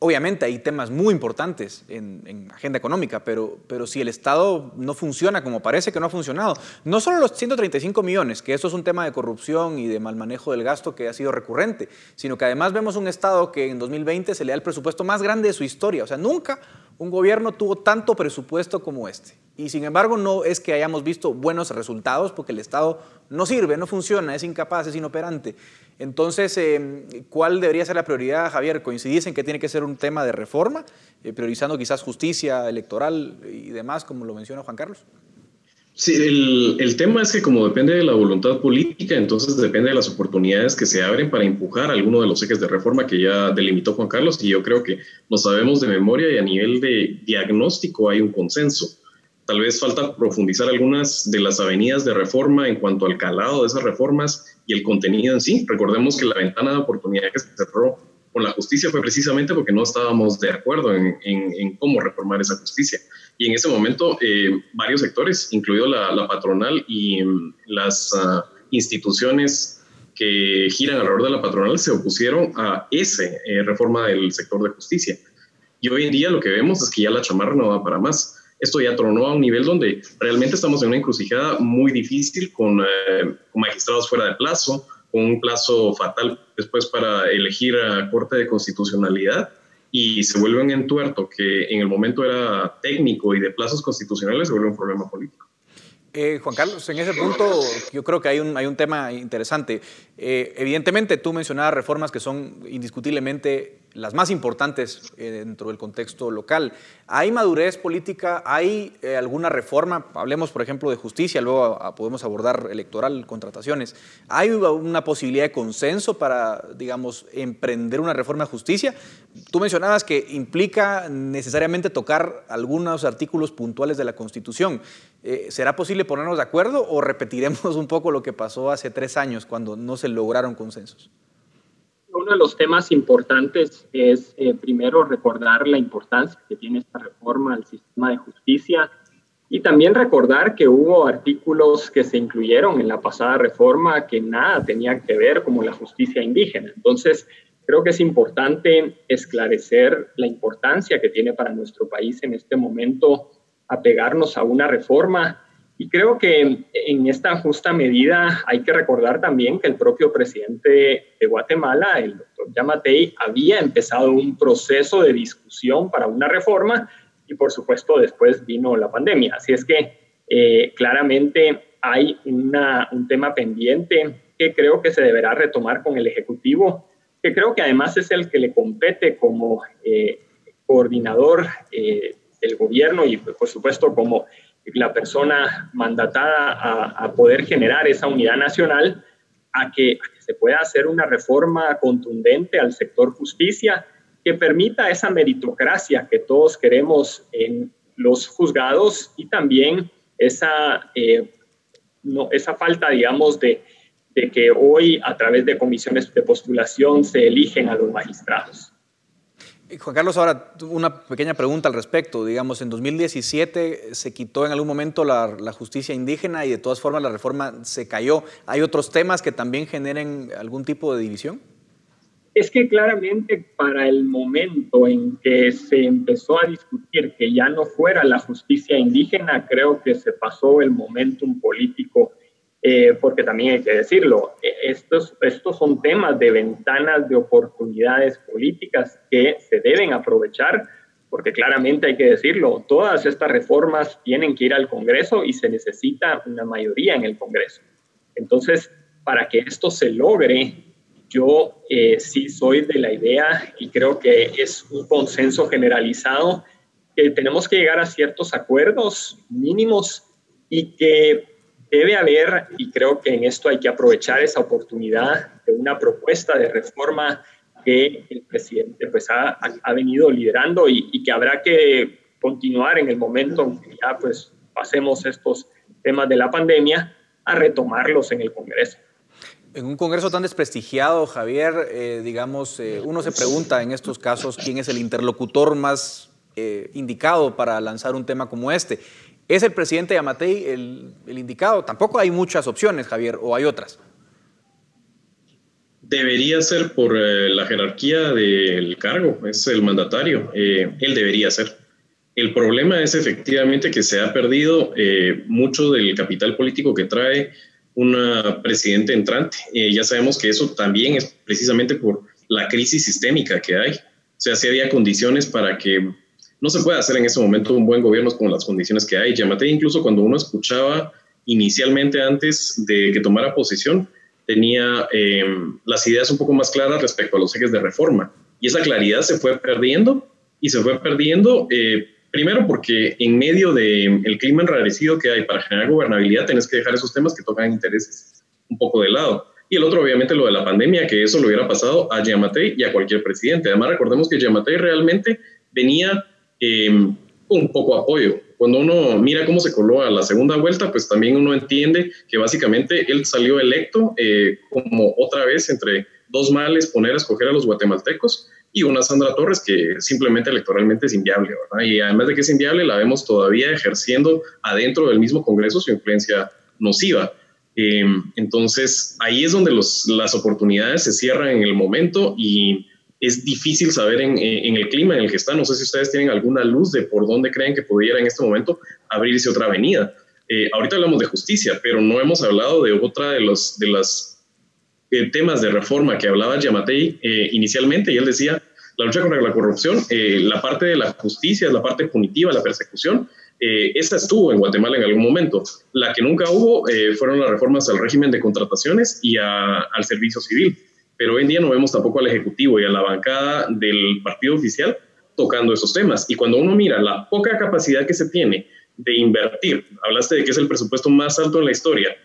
S8: Obviamente hay temas muy importantes en, agenda económica, pero, pero si el Estado no funciona como parece que no ha funcionado, no solo los 135 millones, que eso es un tema de corrupción y de mal manejo del gasto que ha sido recurrente, sino que además vemos un Estado que en 2020 se le da el presupuesto más grande de su historia. O sea, nunca un gobierno tuvo tanto presupuesto como este. Y sin embargo, no es que hayamos visto buenos resultados porque el Estado no sirve, no funciona, es incapaz, es inoperante. Entonces, em, ¿cuál debería ser la prioridad, Javier? ¿Coincidís en que tiene que ser un tema de reforma, eh, priorizando quizás justicia electoral y demás, como lo menciona Juan Carlos?
S10: Sí, el, el, tema es que como depende de la voluntad política, entonces depende de las oportunidades que se abren para empujar alguno de los ejes de reforma que ya delimitó Juan Carlos y yo creo que lo sabemos de memoria y a nivel de diagnóstico hay un consenso. Tal vez falta profundizar algunas de las avenidas de reforma en cuanto al calado de esas reformas y el contenido en sí. Recordemos que la ventana de oportunidad que se cerró con la justicia fue precisamente porque no estábamos de acuerdo en, en, cómo reformar esa justicia. Y en ese momento eh, varios sectores, incluido la, patronal y mm, las ah, instituciones que giran alrededor de la patronal, se opusieron a esa eh, reforma del sector de justicia. Y hoy en día lo que vemos es que ya la chamarra no va para más. Esto ya tronó a un nivel donde realmente estamos en una encrucijada muy difícil con, eh, con magistrados fuera de plazo, con un plazo fatal después para elegir a Corte de Constitucionalidad y se vuelve un entuerto que en el momento era técnico y de plazos constitucionales se vuelve un problema político.
S8: Eh, Juan Carlos, en ese punto yo creo que hay un, hay un tema interesante. Eh, evidentemente tú mencionabas reformas que son indiscutiblemente las más importantes eh, dentro del contexto local. ¿Hay madurez política? ¿Hay eh, alguna reforma? Hablemos, por ejemplo, de justicia, luego podemos abordar electoral, contrataciones. ¿Hay una posibilidad de consenso para, digamos, emprender una reforma de justicia? Tú mencionabas que implica necesariamente tocar algunos artículos puntuales de la Constitución. Eh, ¿Será posible ponernos de acuerdo o repetiremos un poco lo que pasó hace tres años cuando no se lograron consensos?
S9: Uno de los temas importantes es, eh, primero, recordar la importancia que tiene esta reforma al sistema de justicia y también recordar que hubo artículos que se incluyeron en la pasada reforma que nada tenían que ver como la justicia indígena. Entonces, creo que es importante esclarecer la importancia que tiene para nuestro país en este momento apegarnos a una reforma y creo que en esta justa medida hay que recordar también que el propio presidente de Guatemala, el doctor Yamatei, había empezado un proceso de discusión para una reforma y por supuesto después vino la pandemia. Así es que eh, claramente hay una, un tema pendiente que creo que se deberá retomar con el Ejecutivo, que creo que además es el que le compete como eh, coordinador eh, del gobierno y por supuesto como la persona mandatada a, poder generar esa unidad nacional a que, se pueda hacer una reforma contundente al sector justicia que permita esa meritocracia que todos queremos en los juzgados y también esa, eh, esa falta, digamos, de que hoy a través de comisiones de postulación se eligen a los magistrados.
S8: Juan Carlos, ahora una pequeña pregunta al respecto. Digamos, en 2017 se quitó en algún momento la, justicia indígena y de todas formas la reforma se cayó. ¿Hay otros temas que también generen algún tipo de división?
S9: Es que claramente para el momento en que se empezó a discutir que ya no fuera la justicia indígena, creo que se pasó el momentum político eh, porque también hay que decirlo, eh, estos, estos son temas de ventanas de oportunidades políticas que se deben aprovechar, porque claramente hay que decirlo, todas estas reformas tienen que ir al Congreso y se necesita una mayoría en el Congreso. Entonces, para que esto se logre, yo eh, sí soy de la idea y creo que es un consenso generalizado que tenemos que llegar a ciertos acuerdos mínimos y que debe haber, y creo que en esto hay que aprovechar esa oportunidad de una propuesta de reforma que el presidente pues ha, ha venido liderando y, que habrá que continuar en el momento en que ya pues pasemos estos temas de la pandemia a retomarlos en el Congreso.
S8: En un Congreso tan desprestigiado, Javier, eh, digamos, eh, uno se pregunta en estos casos quién es el interlocutor más eh, indicado para lanzar un tema como este. ¿Es el presidente Yamatei el, indicado? Tampoco hay muchas opciones, Javier, o hay otras.
S10: Debería ser por eh, la jerarquía del cargo, es el mandatario, eh, él debería ser. El problema es efectivamente que se ha perdido eh, mucho del capital político que trae una presidente entrante. ya sabemos que eso también es precisamente por la crisis sistémica que hay. O sea, si había condiciones para que no se puede hacer en ese momento un buen gobierno con las condiciones que hay. Yamatei, incluso cuando uno escuchaba inicialmente antes de que tomara posición, tenía eh, las ideas un poco más claras respecto a los ejes de reforma. Y esa claridad se fue perdiendo y se fue perdiendo eh, primero porque en medio del el clima enrarecido que hay para generar gobernabilidad, tenés que dejar esos temas que tocan intereses un poco de lado. Y el otro, obviamente, lo de la pandemia, que eso lo hubiera pasado a Yamatei y a cualquier presidente. Además, recordemos que Yamatei realmente venía eh, con poco apoyo. Cuando uno mira cómo se coló a la segunda vuelta, pues también uno entiende que básicamente él salió electo eh, como otra vez entre dos males poner a escoger a los guatemaltecos y una Sandra Torres que simplemente electoralmente es inviable, ¿verdad? Y además de que es inviable, la vemos todavía ejerciendo adentro del mismo Congreso su influencia nociva. Eh, entonces, ahí es donde los, las oportunidades se cierran en el momento y es difícil saber en, en, el clima en el que está. No sé si ustedes tienen alguna luz de por dónde creen que pudiera en este momento abrirse otra avenida. Eh, ahorita hablamos de justicia, pero no hemos hablado de otra de los de las eh, temas de reforma que hablaba Yamatei eh, inicialmente, y él decía, la lucha contra la corrupción, eh, la parte de la justicia, la parte punitiva, la persecución, eh, esa estuvo en Guatemala en algún momento. La que nunca hubo eh, fueron las reformas al régimen de contrataciones y a, al servicio civil. Pero hoy en día no vemos tampoco al Ejecutivo y a la bancada del partido oficial tocando esos temas. Y cuando uno mira la poca capacidad que se tiene de invertir, hablaste de que es el presupuesto más alto en la historia,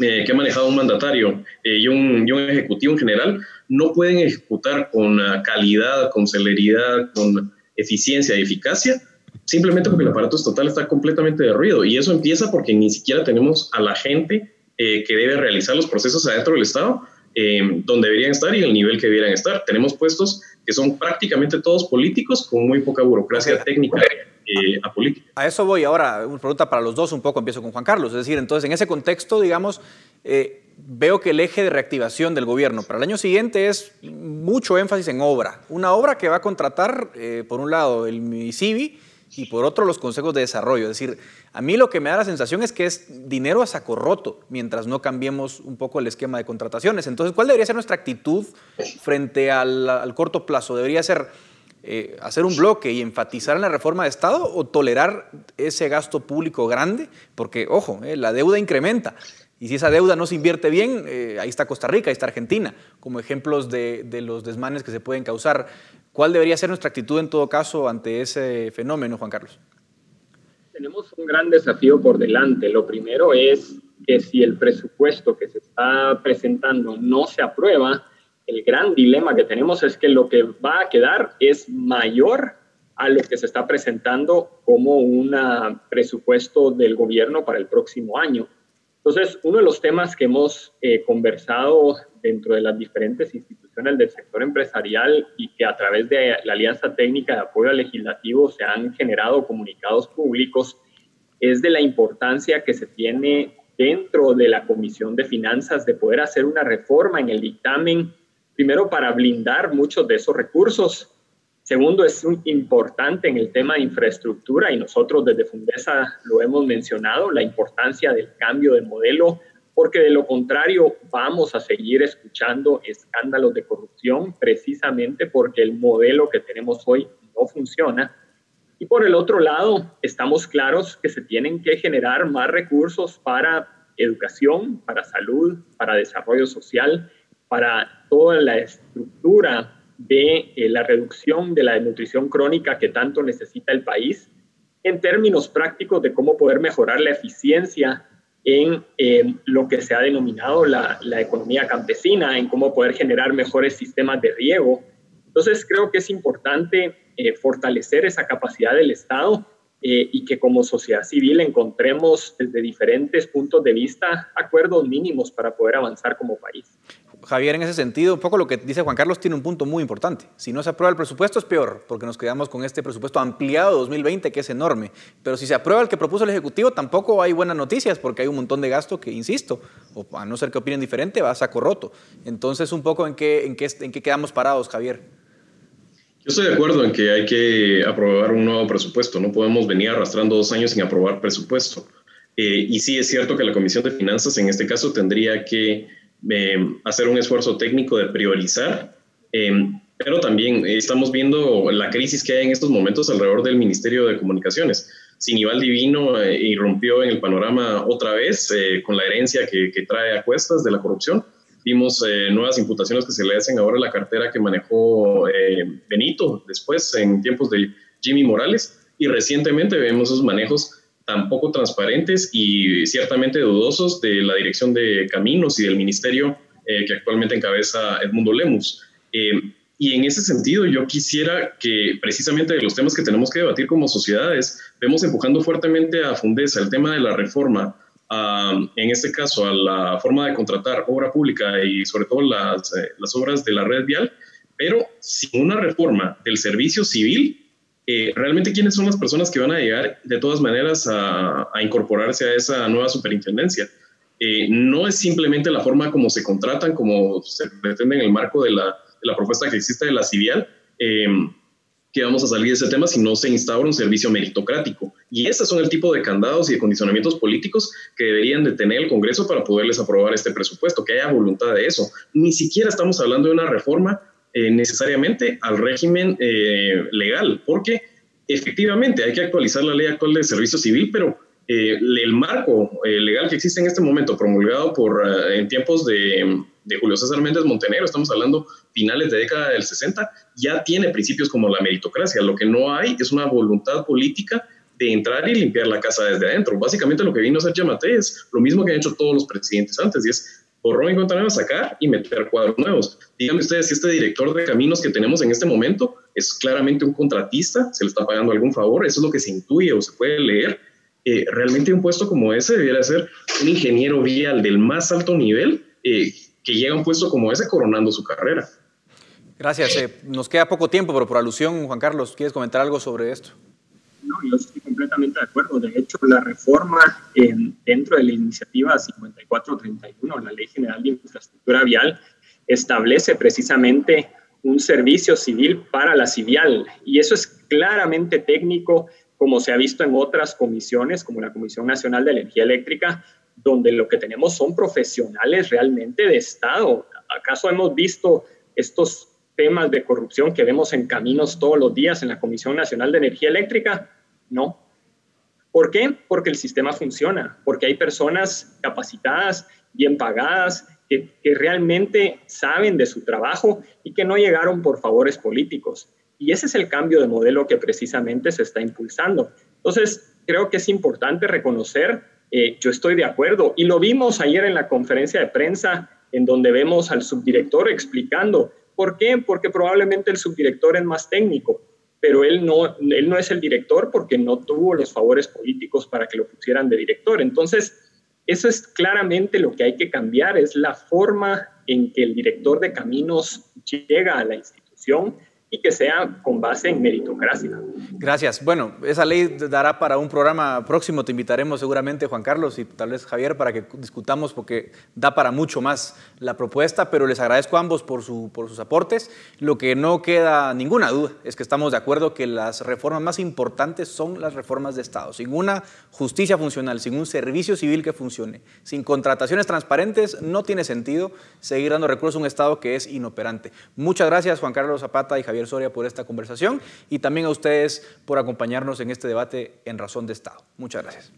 S10: eh, que ha manejado un mandatario eh, y, un, y, un, ejecutivo en general, no pueden ejecutar con calidad, con celeridad, con eficiencia y eficacia, simplemente porque el aparato estatal está completamente derruido. Y eso empieza porque ni siquiera tenemos a la gente eh, que debe realizar los procesos adentro del Estado, eh, donde deberían estar y el nivel que debieran estar. Tenemos puestos que son prácticamente todos políticos con muy poca burocracia okay. técnica. Eh, a, política.
S8: a eso voy ahora, una pregunta para los dos, un poco empiezo con Juan Carlos. Es decir, entonces en ese contexto, digamos, eh, veo que el eje de reactivación del gobierno para el año siguiente es mucho énfasis en obra. Una obra que va a contratar, eh, por un lado, el MISIBI y por otro, los consejos de desarrollo. Es decir, a mí lo que me da la sensación es que es dinero a saco roto mientras no cambiemos un poco el esquema de contrataciones. Entonces, ¿cuál debería ser nuestra actitud frente al, corto plazo? ¿Debería ser eh, hacer un bloque y enfatizar en la reforma de Estado o tolerar ese gasto público grande? Porque, ojo, eh, la deuda incrementa. Y si esa deuda no se invierte bien, eh, ahí está Costa Rica, ahí está Argentina, como ejemplos de, de, los desmanes que se pueden causar. ¿Cuál debería ser nuestra actitud en todo caso ante ese fenómeno, Juan Carlos?
S9: Tenemos un gran desafío por delante. Lo primero es que si el presupuesto que se está presentando no se aprueba, el gran dilema que tenemos es que lo que va a quedar es mayor a lo que se está presentando como un presupuesto del gobierno para el próximo año. Entonces, uno de los temas que hemos eh, conversado dentro de las diferentes instituciones del sector empresarial y que a través de la Alianza Técnica de Apoyo Legislativo se han generado comunicados públicos es de la importancia que se tiene dentro de la Comisión de Finanzas de poder hacer una reforma en el dictamen primero para blindar muchos de esos recursos. Segundo, es un, importante en el tema de infraestructura y nosotros desde Fundesa lo hemos mencionado, la importancia del cambio de modelo, porque de lo contrario vamos a seguir escuchando escándalos de corrupción precisamente porque el modelo que tenemos hoy no funciona. Y por el otro lado, estamos claros que se tienen que generar más recursos para educación, para salud, para desarrollo social para toda la estructura de eh, la reducción de la desnutrición crónica que tanto necesita el país, en términos prácticos de cómo poder mejorar la eficiencia en eh, lo que se ha denominado la, la, economía campesina, en cómo poder generar mejores sistemas de riego. Entonces, creo que es importante eh, fortalecer esa capacidad del Estado eh, y que como sociedad civil encontremos desde diferentes puntos de vista acuerdos mínimos para poder avanzar como país.
S8: Javier, en ese sentido, un poco lo que dice Juan Carlos tiene un punto muy importante. Si no se aprueba el presupuesto es peor, porque nos quedamos con este presupuesto ampliado 2020 que es enorme. Pero si se aprueba el que propuso el Ejecutivo, tampoco hay buenas noticias, porque hay un montón de gasto que, insisto, o a no ser que opinen diferente, va a saco roto. Entonces, un poco en qué, en qué, en qué quedamos parados, Javier.
S10: Yo estoy de acuerdo en que hay que aprobar un nuevo presupuesto. No podemos venir arrastrando dos años sin aprobar presupuesto. Eh, y sí es cierto que la Comisión de Finanzas en este caso tendría que eh, hacer un esfuerzo técnico de priorizar, eh, pero también estamos viendo la crisis que hay en estos momentos alrededor del Ministerio de Comunicaciones. Sinival Divino eh, irrumpió en el panorama otra vez eh, con la herencia que, trae a cuestas de la corrupción. Vimos nuevas imputaciones que se le hacen ahora a la cartera que manejó Benito después en tiempos de Jimmy Morales y recientemente vemos esos manejos tan poco transparentes y ciertamente dudosos de la dirección de caminos y del ministerio que actualmente encabeza Edmundo Lemus. Y en ese sentido, yo quisiera que precisamente de los temas que tenemos que debatir como sociedades, vemos empujando fuertemente a Fundesa el tema de la reforma, en este caso a la forma de contratar obra pública y sobre todo las, eh, las obras de la red vial, pero sin una reforma del servicio civil, eh, realmente quiénes son las personas que van a llegar de todas maneras a, incorporarse a esa nueva superintendencia. Eh, no es simplemente la forma como se contratan, como se pretende en el marco de la propuesta que existe de la CIVIAL, eh, que vamos a salir de ese tema si no se instaura un servicio meritocrático. Y esos son el tipo de candados y de condicionamientos políticos que deberían de tener el Congreso para poderles aprobar este presupuesto, que haya voluntad de eso. Ni siquiera estamos hablando de una reforma eh, necesariamente al régimen eh, legal, porque efectivamente hay que actualizar la ley actual de servicio civil, pero el marco legal que existe en este momento, promulgado por, en tiempos de, de Julio César Méndez Montenegro, estamos hablando finales de década del 60, ya tiene principios como la meritocracia. Lo que no hay es una voluntad política de entrar y limpiar la casa desde adentro. Básicamente lo que vino a hacer Yamate es lo mismo que han hecho todos los presidentes antes, y es borrón y cuenta sacar y meter cuadros nuevos. Díganme ustedes si este director de caminos que tenemos en este momento es claramente un contratista, se le está pagando algún favor, eso es lo que se intuye o se puede leer. Eh, realmente un puesto como ese debiera ser un ingeniero vial del más alto nivel eh, que llega a un puesto como ese coronando su carrera.
S8: Gracias. Eh, nos queda poco tiempo, pero por alusión, Juan Carlos, ¿quieres comentar algo sobre esto?
S9: No, yo estoy completamente de acuerdo. De hecho, la reforma dentro de la iniciativa 5431, la Ley General de Infraestructura Vial, establece precisamente un servicio civil para la civial. Y eso es claramente técnico, como se ha visto en otras comisiones, como la Comisión Nacional de Energía Eléctrica, donde lo que tenemos son profesionales realmente de Estado. ¿Acaso hemos visto estos temas de corrupción que vemos en caminos todos los días en la Comisión Nacional de Energía Eléctrica? No. ¿Por qué? Porque el sistema funciona, porque hay personas capacitadas, bien pagadas, que, realmente saben de su trabajo y que no llegaron por favores políticos. Y ese es el cambio de modelo que precisamente se está impulsando. Entonces, creo que es importante reconocer, eh, yo estoy de acuerdo, y lo vimos ayer en la conferencia de prensa, en donde vemos al subdirector explicando ¿Por qué? Porque probablemente el subdirector es más técnico, pero él no, él no es el director porque no tuvo los favores políticos para que lo pusieran de director. Entonces, eso es claramente lo que hay que cambiar, es la forma en que el director de caminos llega a la institución y que sea con base en meritocracia.
S8: Gracias. Bueno, esa ley dará para un programa próximo. Te invitaremos seguramente, Juan Carlos, y tal vez Javier, para que discutamos, porque da para mucho más la propuesta, pero les agradezco a ambos por, su, por sus aportes. Lo que no queda ninguna duda es que estamos de acuerdo que las reformas más importantes son las reformas de Estado. Sin una justicia funcional, sin un servicio civil que funcione, sin contrataciones transparentes, no tiene sentido seguir dando recursos a un Estado que es inoperante. Muchas gracias, Juan Carlos Zapata y Soria por esta conversación y también a ustedes por acompañarnos en este debate en Razón de Estado. Muchas gracias.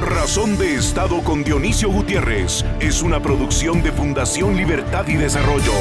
S1: Razón de Estado con Dionisio Gutiérrez es una producción de Fundación Libertad y Desarrollo.